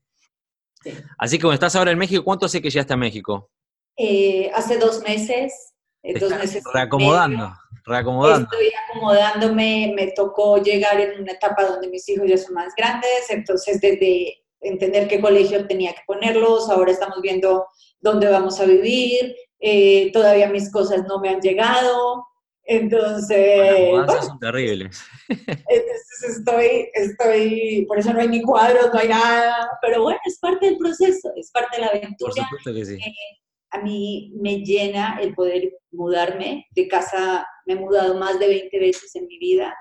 Así que cuando estás ahora en México, ¿cuánto hace que llegaste a México? Eh, hace dos meses. Eh, dos meses reacomodando, reacomodando. Estoy acomodándome, me tocó llegar en una etapa donde mis hijos ya son más grandes, entonces desde entender qué colegio tenía que ponerlos, ahora estamos viendo dónde vamos a vivir, eh, todavía mis cosas no me han llegado, entonces... Las son terribles. Entonces estoy, estoy, por eso no hay ni cuadros, no hay nada, pero bueno, es parte del proceso, es parte de la aventura. Por supuesto que sí. Eh, a mí me llena el poder mudarme de casa, me he mudado más de 20 veces en mi vida.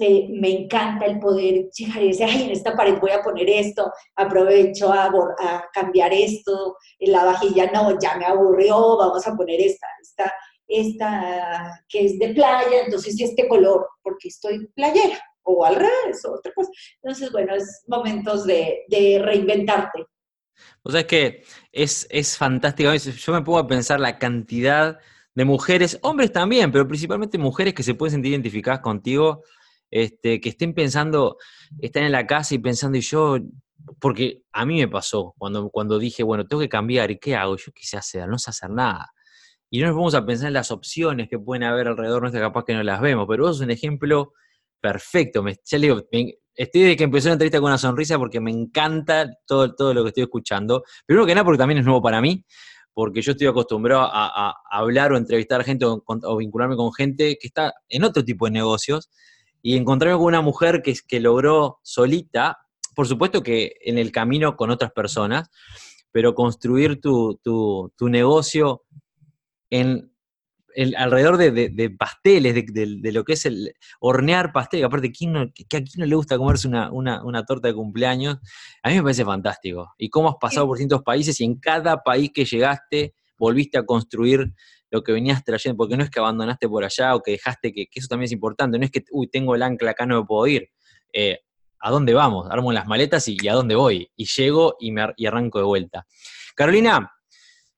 Eh, me encanta el poder llegar y decir, ay, en esta pared voy a poner esto, aprovecho a, a cambiar esto, en la vajilla no, ya me aburrió, vamos a poner esta, esta esta que es de playa, entonces este color, porque estoy playera, o al revés, o otra cosa. Entonces, bueno, es momentos de, reinventarte. O sea, que es, es fantástico. Yo me pongo a pensar la cantidad de mujeres, hombres también, pero principalmente mujeres que se pueden sentir identificadas contigo, este, que estén pensando, están en la casa y pensando, y yo, porque a mí me pasó cuando, cuando dije, bueno, tengo que cambiar, ¿y qué hago? Yo quise hacer, no sé hacer nada y no nos vamos a pensar en las opciones que pueden haber alrededor nuestra, capaz que no las vemos, pero vos sos un ejemplo perfecto. Me, ya le digo, estoy de que empezó la entrevista con una sonrisa porque me encanta todo, todo lo que estoy escuchando. Primero que nada porque también es nuevo para mí, porque yo estoy acostumbrado a, hablar o entrevistar gente o, vincularme con gente que está en otro tipo de negocios. y encontrarme con una mujer que, que logró solita, por supuesto que en el camino con otras personas, pero construir tu, negocio en, alrededor de, pasteles, de, lo que es el hornear pastel, aparte, ¿quién no, que a quién no le gusta comerse una, una, torta de cumpleaños? A mí me parece fantástico. Y cómo has pasado por distintos países y en cada país que llegaste volviste a construir lo que venías trayendo, porque no es que abandonaste por allá o que dejaste que, eso también es importante, no es que, uy, tengo el ancla acá, no me puedo ir. Eh, ¿A dónde vamos? Armo las maletas y, a dónde voy. Y llego y, me, arranco de vuelta. Carolina,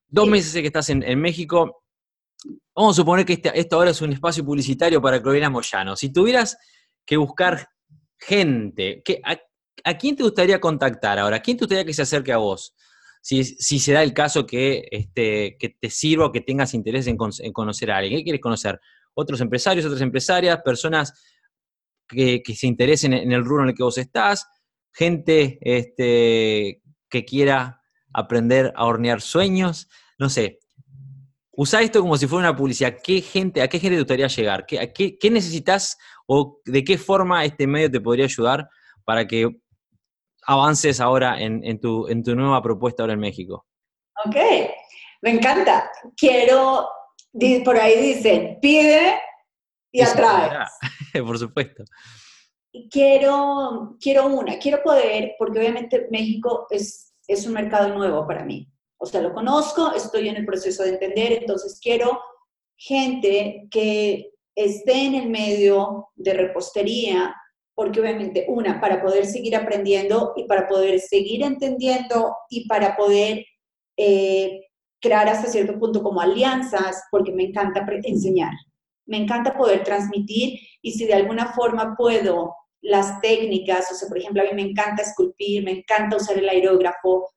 dos meses que estás en, México. Vamos a suponer que este, esto ahora es un espacio publicitario para Carolina Moyano. Si tuvieras que buscar gente, a, quién te gustaría contactar ahora? ¿A quién te gustaría que se acerque a vos? si, se da el caso que, este, que te sirva o que tengas interés en, conocer a alguien. ¿Qué quieres conocer? ¿Otros empresarios, otras empresarias, personas que, se interesen en el rubro en el que vos estás? ¿Gente este, que quiera aprender a hornear sueños? No sé. Usa esto como si fuera una publicidad. ¿Qué gente, ¿A qué gente te gustaría llegar? ¿Qué, qué necesitas o de qué forma este medio te podría ayudar para que avances ahora en, tu, en tu nueva propuesta ahora en México. Ok, me encanta. Quiero, por ahí dicen, pide y atrae. Por supuesto. Quiero, quiero una, quiero poder, porque obviamente México es, es un mercado nuevo para mí. O sea, lo conozco, estoy en el proceso de entender, entonces quiero gente que esté en el medio de repostería, porque obviamente, una, para poder seguir aprendiendo y para poder seguir entendiendo y para poder eh, crear hasta cierto punto como alianzas, porque me encanta enseñar, me encanta poder transmitir y si de alguna forma puedo las técnicas, o sea, por ejemplo, a mí me encanta esculpir, me encanta usar el aerógrafo,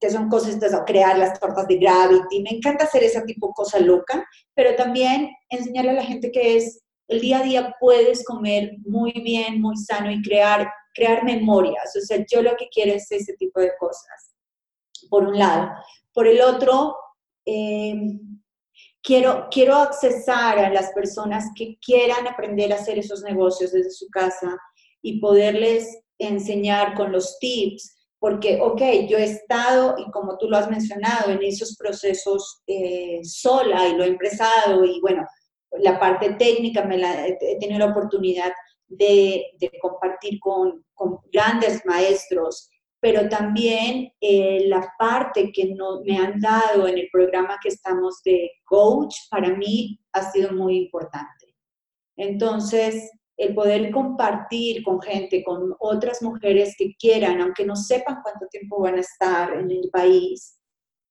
que son cosas, o crear las tortas de Gravity, me encanta hacer ese tipo de cosa loca, pero también enseñarle a la gente que es el día a día puedes comer muy bien, muy sano y crear, crear memorias. O sea, yo lo que quiero es ese tipo de cosas, por un lado. Por el otro, eh, quiero, quiero accesar a las personas que quieran aprender a hacer esos negocios desde su casa y poderles enseñar con los tips, porque, ok, yo he estado, y como tú lo has mencionado, en esos procesos eh, sola y lo he empresado, y bueno, la parte técnica me la, he tenido la oportunidad de, compartir con, grandes maestros, pero también eh, la parte que no, me han dado en el programa que estamos de coach, para mí ha sido muy importante. Entonces, el poder compartir con gente, con otras mujeres que quieran, aunque no sepan cuánto tiempo van a estar en el país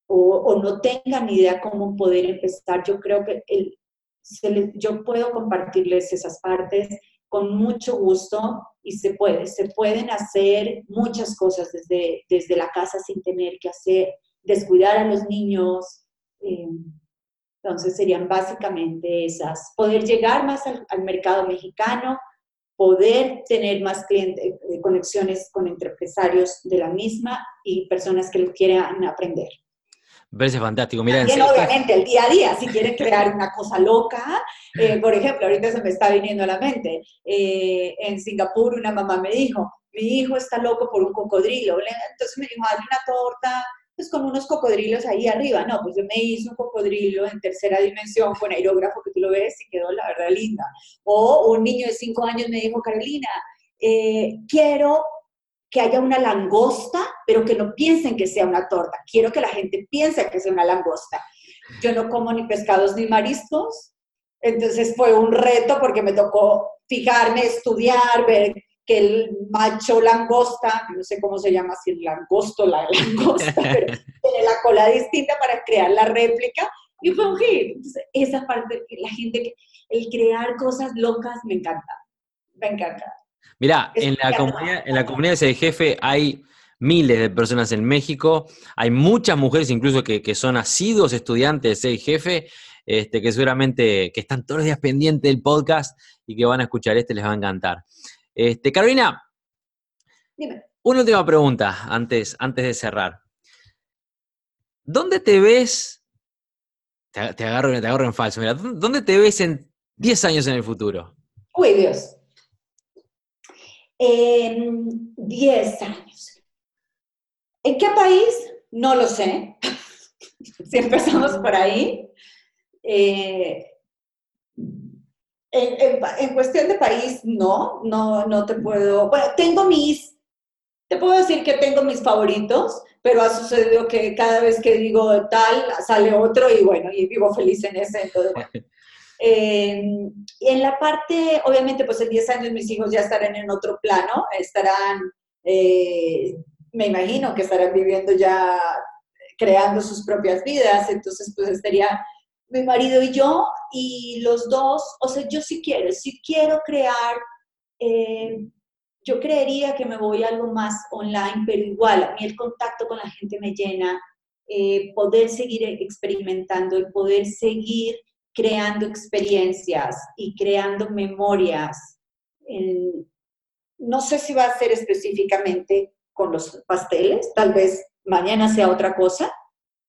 o, no tengan idea cómo poder empezar, yo creo que el, yo puedo compartirles esas partes con mucho gusto y se puede, se pueden hacer muchas cosas desde, desde la casa sin tener que hacer, descuidar a los niños. Eh, entonces serían básicamente esas, poder llegar más al, al mercado mexicano, poder tener más clientes, eh, conexiones con empresarios de la misma y personas que lo quieran aprender. Parece fantástico. Mira, obviamente, el día a día, si quieren crear una cosa loca, eh, por ejemplo, ahorita se me está viniendo a la mente, eh, en Singapur una mamá me dijo, mi hijo está loco por un cocodrilo. Entonces me dijo, hazle una torta pues con unos cocodrilos ahí arriba. No, pues yo me hice un cocodrilo en tercera dimensión con aerógrafo que tú lo ves y quedó la verdad linda. O un niño de cinco años me dijo, Carolina, eh, quiero que haya una langosta, pero que no piensen que sea una torta. Quiero que la gente piense que sea una langosta. Yo no como ni pescados ni mariscos, entonces fue un reto porque me tocó fijarme, estudiar, ver que el macho langosta, no sé cómo se llama, si el langosto, la langosta, pero tiene la cola distinta para crear la réplica y fue un hit. Entonces, esa parte, la gente, el crear cosas locas me encanta, me encanta. Mira, en la, comunidad, en la comunidad de jefe hay miles de personas en México, hay muchas mujeres incluso que, son asiduos estudiantes de jefe, este, que seguramente que están todos los días pendientes del podcast y que van a escuchar este, les va a encantar. Este, Carolina, Dime. una última pregunta antes, antes de cerrar. ¿Dónde te ves? Te, te, agarro, te agarro en falso, mira, ¿dónde te ves en 10 años en el futuro? Uy, Dios. En 10 años. ¿En qué país? No lo sé. si empezamos por ahí. Eh, en, cuestión de país, no, no, no te puedo. Bueno, tengo mis, te puedo decir que tengo mis favoritos, pero ha sucedido que cada vez que digo tal, sale otro y bueno, y vivo feliz en ese. Entonces, eh, en la parte, obviamente, pues en 10 años mis hijos ya estarán en otro plano, estarán, eh, me imagino que estarán viviendo ya, creando sus propias vidas, entonces pues estaría mi marido y yo, y los dos, o sea, yo sí quiero, sí quiero crear, eh, yo creería que me voy a algo más online, pero igual, a mí el contacto con la gente me llena, eh, poder seguir experimentando, el poder seguir creando experiencias y creando memorias. no sé si va a ser específicamente con los pasteles, tal vez mañana sea otra cosa,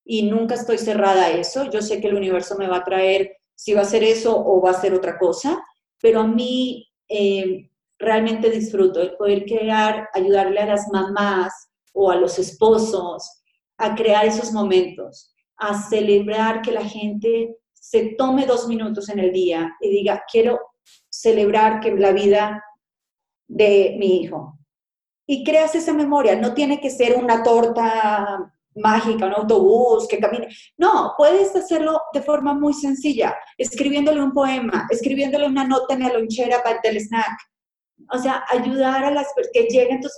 y nunca estoy cerrada a eso. Yo sé que el universo me va a traer si va a ser eso o va a ser otra cosa, pero a mí eh, realmente disfruto el poder crear, ayudarle a las mamás o a los esposos a crear esos momentos, a celebrar que la gente se tome dos minutos en el día y diga, quiero celebrar que la vida de mi hijo. Y creas esa memoria, no tiene que ser una torta mágica, un autobús que camine. No, puedes hacerlo de forma muy sencilla, escribiéndole un poema, escribiéndole una nota en la lonchera para el snack. O sea, ayudar a las que lleguen tus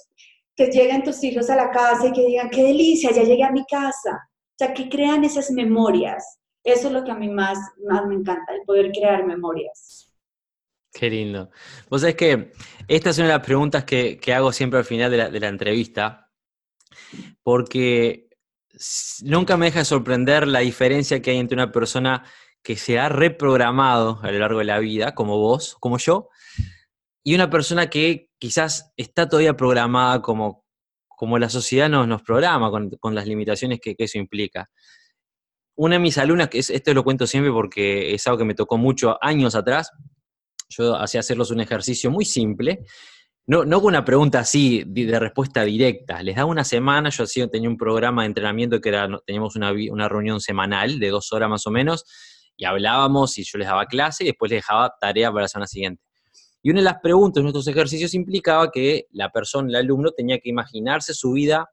que lleguen tus hijos a la casa y que digan, qué delicia, ya llegué a mi casa. O sea, que crean esas memorias. Eso es lo que a mí más, más me encanta, el poder crear memorias. Qué lindo. Vos sabés que esta es una de las preguntas que, hago siempre al final de la, de la entrevista, porque nunca me deja de sorprender la diferencia que hay entre una persona que se ha reprogramado a lo largo de la vida, como vos, como yo, y una persona que quizás está todavía programada como, como la sociedad nos, nos programa, con, las limitaciones que, eso implica. Una de mis alumnas, que esto lo cuento siempre porque es algo que me tocó mucho años atrás, yo hacía hacerlos un ejercicio muy simple, no, no una pregunta así de, respuesta directa. Les daba una semana, yo así tenía un programa de entrenamiento que era, teníamos una, una, reunión semanal de dos horas más o menos, y hablábamos y yo les daba clase y después les dejaba tarea para la semana siguiente. Y una de las preguntas de nuestros ejercicios implicaba que la persona, el alumno, tenía que imaginarse su vida,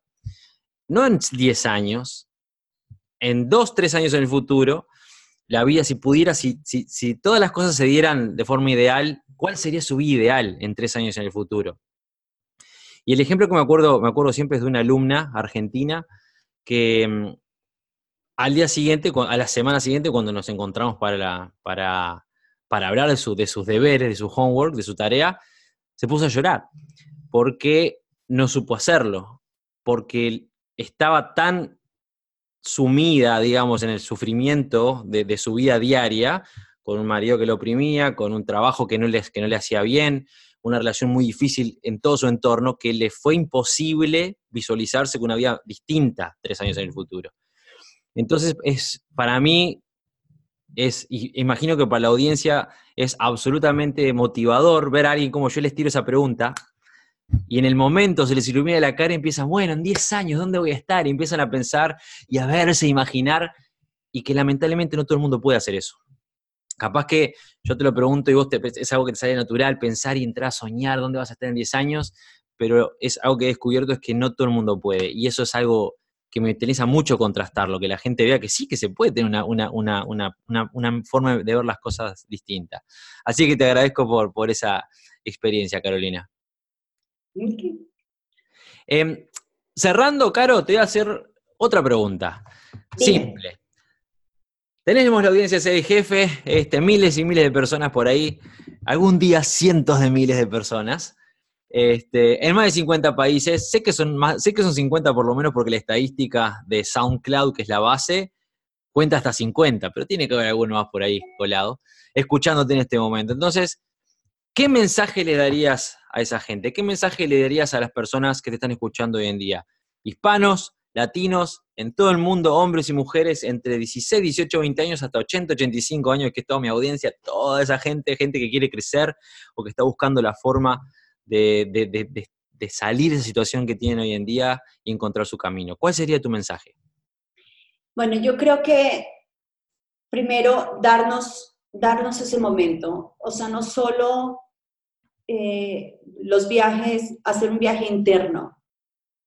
no en 10 años, en 2, 3 años en el futuro, la vida, si pudiera, si, si, si todas las cosas se dieran de forma ideal, ¿cuál sería su vida ideal en tres años en el futuro? Y el ejemplo que me acuerdo, me acuerdo siempre es de una alumna argentina que mm, al día siguiente, a la semana siguiente, cuando nos encontramos para, para, para hablar de, su, de sus deberes, de su homework, de su tarea, se puso a llorar porque no supo hacerlo, porque estaba tan sumida, digamos, en el sufrimiento de, su vida diaria, con un marido que lo oprimía, con un trabajo que no, le, que no le hacía bien, una relación muy difícil en todo su entorno, que le fue imposible visualizarse con una vida distinta tres años en el futuro. Entonces, es, para mí, es, imagino que para la audiencia es absolutamente motivador ver a alguien como yo les tiro esa pregunta, y en el momento se les ilumina la cara y empiezan, bueno, en 10 años, ¿dónde voy a estar? Y empiezan a pensar y a verse, imaginar, y que lamentablemente no todo el mundo puede hacer eso. Capaz que yo te lo pregunto y vos te, es algo que te sale natural, pensar y entrar a soñar dónde vas a estar en 10 años, pero es algo que he descubierto es que no todo el mundo puede. Y eso es algo que me interesa mucho contrastarlo, que la gente vea que sí que se puede tener una, una, forma de ver las cosas distintas. Así que te agradezco por, por esa experiencia, Carolina. Em, cerrando, Caro, te voy a hacer otra pregunta. Simple. Tenemos la audiencia de jefe, este, miles y miles de personas por ahí, algún día cientos de miles de personas, este, en más de 50 países. Sé que, son más, sé que son 50 por lo menos porque la estadística de SoundCloud, que es la base, cuenta hasta 50, pero tiene que haber alguno más por ahí colado, escuchándote en este momento. Entonces, ¿qué mensaje le darías a esa gente? ¿Qué mensaje le darías a las personas que te están escuchando hoy en día? Hispanos, latinos, en todo el mundo, hombres y mujeres entre 16, 18, 20 años hasta 80, 85 años, que es toda mi audiencia, toda esa gente, gente que quiere crecer o que está buscando la forma de, salir de esa situación que tienen hoy en día y encontrar su camino. ¿Cuál sería tu mensaje? Bueno, yo creo que primero darnos, darnos ese momento, o sea, no solo eh, los viajes, hacer un viaje interno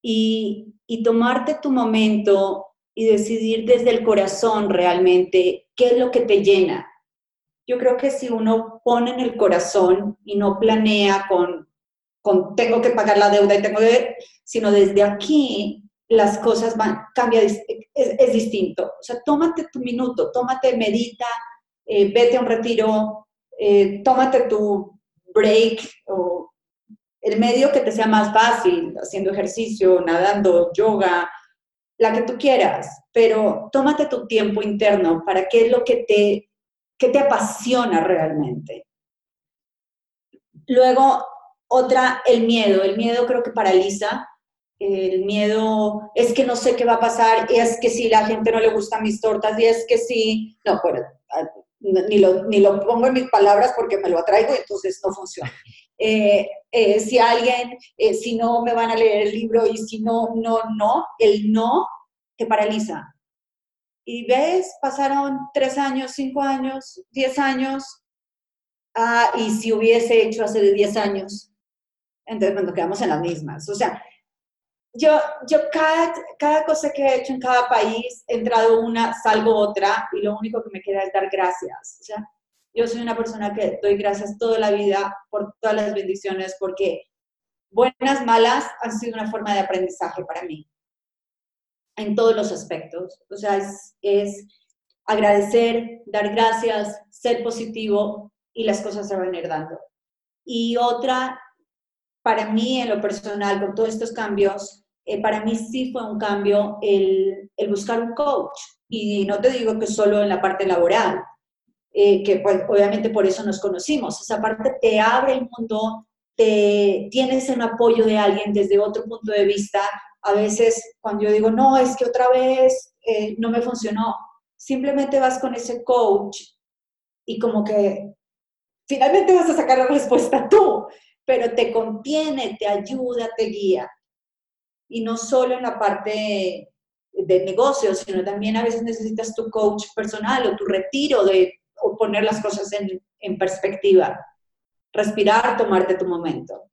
y, y tomarte tu momento y decidir desde el corazón realmente qué es lo que te llena. Yo creo que si uno pone en el corazón y no planea con, con tengo que pagar la deuda y tengo que, sino desde aquí las cosas van, cambia, es, es distinto. O sea, tómate tu minuto, tómate, medita, eh, vete a un retiro, eh, tómate tu break el medio que te sea más fácil, haciendo ejercicio, nadando, yoga, la que tú quieras, pero tómate tu tiempo interno para qué es lo que te, que te apasiona realmente. Luego, otra, el miedo. El miedo creo que paraliza. El miedo es que no sé qué va a pasar, es que si la gente no le gustan mis tortas, y es que si, no, bueno, ni lo, ni lo pongo en mis palabras porque me lo atraigo entonces no funciona. Eh, eh, si alguien, eh, si no me van a leer el libro y si no, no, no, el no te paraliza. Y ves, pasaron tres años, cinco años, diez años, ah, y si hubiese hecho hace diez años, entonces cuando quedamos en las mismas. O sea, yo, yo cada, cada cosa que he hecho en cada país, he entrado una, salgo otra, y lo único que me queda es dar gracias. O sea, yo soy una persona que doy gracias toda la vida por todas las bendiciones, porque buenas, malas, han sido una forma de aprendizaje para mí, en todos los aspectos. O sea, es, agradecer, dar gracias, ser positivo y las cosas se van a ir dando. Y otra, para mí en lo personal, con todos estos cambios, eh, para mí sí fue un cambio el, el buscar un coach. Y no te digo que solo en la parte laboral, eh, que pues, obviamente por eso nos conocimos. Esa parte te abre el mundo, te, tienes un apoyo de alguien desde otro punto de vista. A veces cuando yo digo, no, es que otra vez eh, no me funcionó, simplemente vas con ese coach y como que finalmente vas a sacar la respuesta tú, pero te contiene, te ayuda, te guía. Y no solo en la parte de negocios, sino también a veces necesitas tu coach personal o tu retiro de o poner las cosas en, perspectiva. Respirar, tomarte tu momento.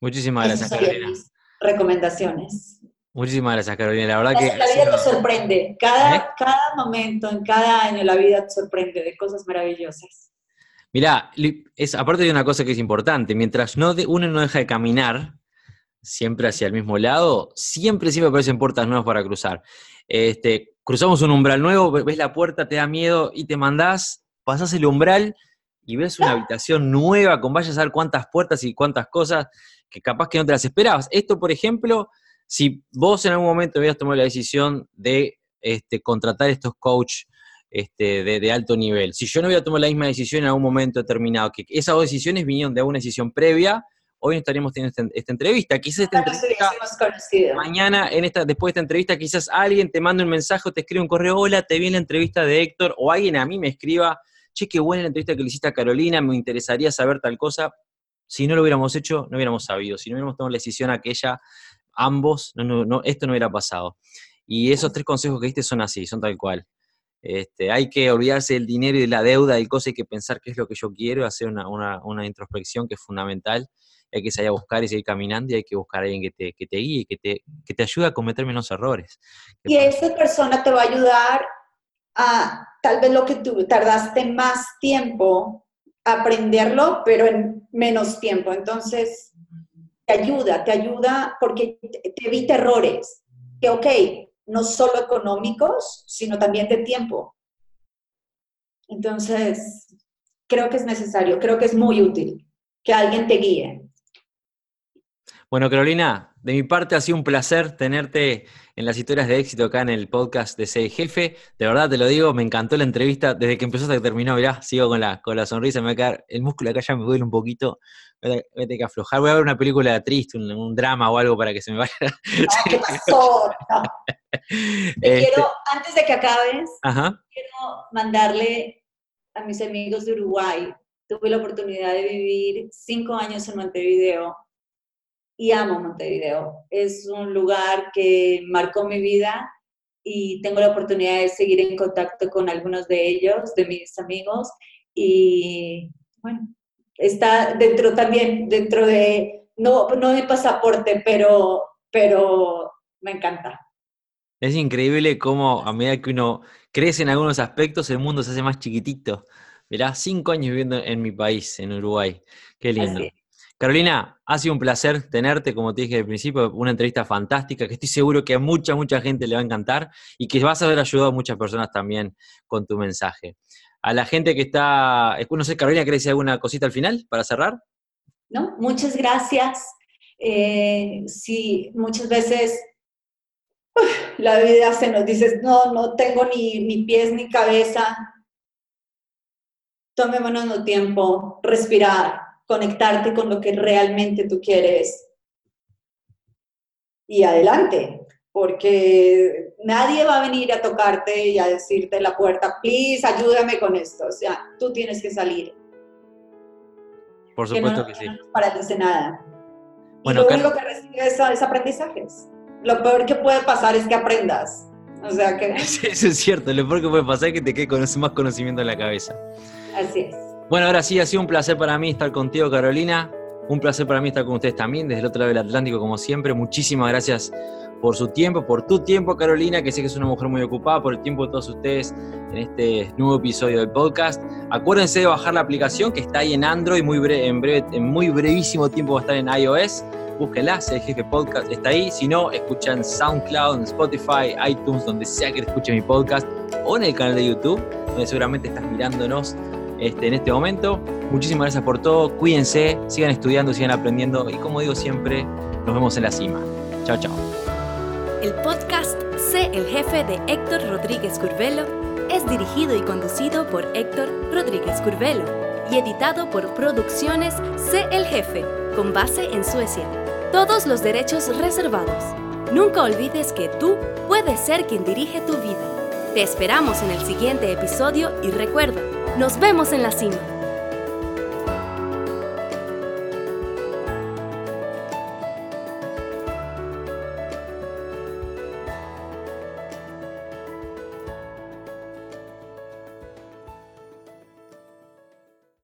Muchísimas gracias, Carolina. Recomendaciones. Muchísimas gracias, Carolina. La verdad la, que. La vida te sorprende. Cada, ¿Eh? cada momento, en cada año, la vida te sorprende de cosas maravillosas. Mirá, es, aparte de una cosa que es importante, mientras no uno no deja de caminar siempre hacia el mismo lado, siempre, siempre aparecen puertas nuevas para cruzar. Este, cruzamos un umbral nuevo, ves la puerta, te da miedo y te mandás, pasás el umbral y ves una habitación nueva con vayas a ver cuántas puertas y cuántas cosas que capaz que no te las esperabas. Esto, por ejemplo, si vos en algún momento hubieras tomado la decisión de este, contratar estos coaches este, de, alto nivel, si yo no hubiera tomado la misma decisión en algún momento determinado, que esas dos decisiones vinieron de una decisión previa, hoy estaríamos teniendo esta, entrevista. Quizás esta entrevista, mañana, en esta, después de esta entrevista, quizás alguien te mande un mensaje o te escribe un correo, hola, te vi en la entrevista de Héctor, o alguien a mí me escriba, che, qué buena la entrevista que le hiciste a Carolina, me interesaría saber tal cosa. Si no lo hubiéramos hecho, no hubiéramos sabido. Si no hubiéramos tomado la decisión aquella, ambos, no, esto no hubiera pasado. Y esos tres consejos que diste son así, son tal cual. Este, hay que olvidarse del dinero y de la deuda, del cosa, hay que pensar qué es lo que yo quiero, hacer una, una introspección que es fundamental hay que salir a buscar y seguir caminando y hay que buscar a alguien que te, que te guíe, que te, que te ayude a cometer menos errores. Y esa persona te va a ayudar a tal vez lo que tú tardaste más tiempo aprenderlo, pero en menos tiempo. Entonces, te ayuda, te ayuda porque te evita errores. Que, ok, no solo económicos, sino también de tiempo. Entonces, creo que es necesario, creo que es muy útil que alguien te guíe. Bueno, Carolina, de mi parte ha sido un placer tenerte en las historias de éxito acá en el podcast de Jefe. De verdad te lo digo, me encantó la entrevista desde que empezó hasta que terminó. Mirá, sigo con la, con la sonrisa, me va a quedar, el músculo acá ya me duele un poquito. Voy a, tener que aflojar. Voy a ver una película triste, un, drama o algo para que se me vaya. ¿qué pasó? Este quiero, antes de que acabes, quiero mandarle a mis amigos de Uruguay tuve la oportunidad de vivir cinco años en Montevideo y amo Montevideo. Es un lugar que marcó mi vida y tengo la oportunidad de seguir en contacto con algunos de ellos, de mis amigos, y bueno, está dentro también, dentro de, no, no de pasaporte, pero, pero me encanta. Es increíble cómo a medida que uno crece en algunos aspectos, el mundo se hace más chiquitito. Mirá, cinco años viviendo en mi país, en Uruguay. Qué lindo. Carolina, ha sido un placer tenerte, como te dije al principio, una entrevista fantástica que estoy seguro que a mucha, mucha gente le va a encantar y que vas a haber ayudado a muchas personas también con tu mensaje. A la gente que está, no sé, Carolina, ¿querés decir alguna cosita al final para cerrar? No, muchas gracias. Eh, sí, muchas veces la vida se nos dice, no, no tengo ni, ni pies ni cabeza. Tomémonos un tiempo, respirar, conectarte con lo que realmente tú quieres y adelante, porque nadie va a venir a tocarte y a decirte en la puerta, please, ayúdame con esto. O sea, tú tienes que salir. Por supuesto que, sí. No paralice nada. Bueno, y lo único que recibes es, aprendizajes. Lo peor que puede pasar es que aprendas. O sea que... Sí, eso es cierto. Lo peor que puede pasar es que te quede más conocimiento en la cabeza. Así es. Bueno, ahora sí, ha sido un placer para mí estar contigo, Carolina. Un placer para mí estar con ustedes también, desde el otro lado del Atlántico, como siempre. Muchísimas gracias por su tiempo, por tu tiempo, Carolina, que sé que es una mujer muy ocupada, por el tiempo de todos ustedes en este nuevo episodio del podcast. Acuérdense de bajar la aplicación que está ahí en Android, muy en, breve, en muy brevísimo tiempo va a estar en iOS. Búsquenla, el jefe podcast está ahí. Si no, escuchan SoundCloud, Spotify, iTunes, donde sea que escuchen mi podcast, o en el canal de YouTube, donde seguramente estás mirándonos este, en este momento. Muchísimas gracias por todo, cuídense, sigan estudiando, sigan aprendiendo y como digo siempre, nos vemos en la cima. Chao, chao. El podcast Sé el jefe de Héctor Rodríguez Curvelo es dirigido y conducido por Héctor Rodríguez Curvelo y editado por Producciones Sé el jefe, con base en Suecia. Todos los derechos reservados. Nunca olvides que tú puedes ser quien dirige tu vida. Te esperamos en el siguiente episodio y recuerda, nos vemos en la cima.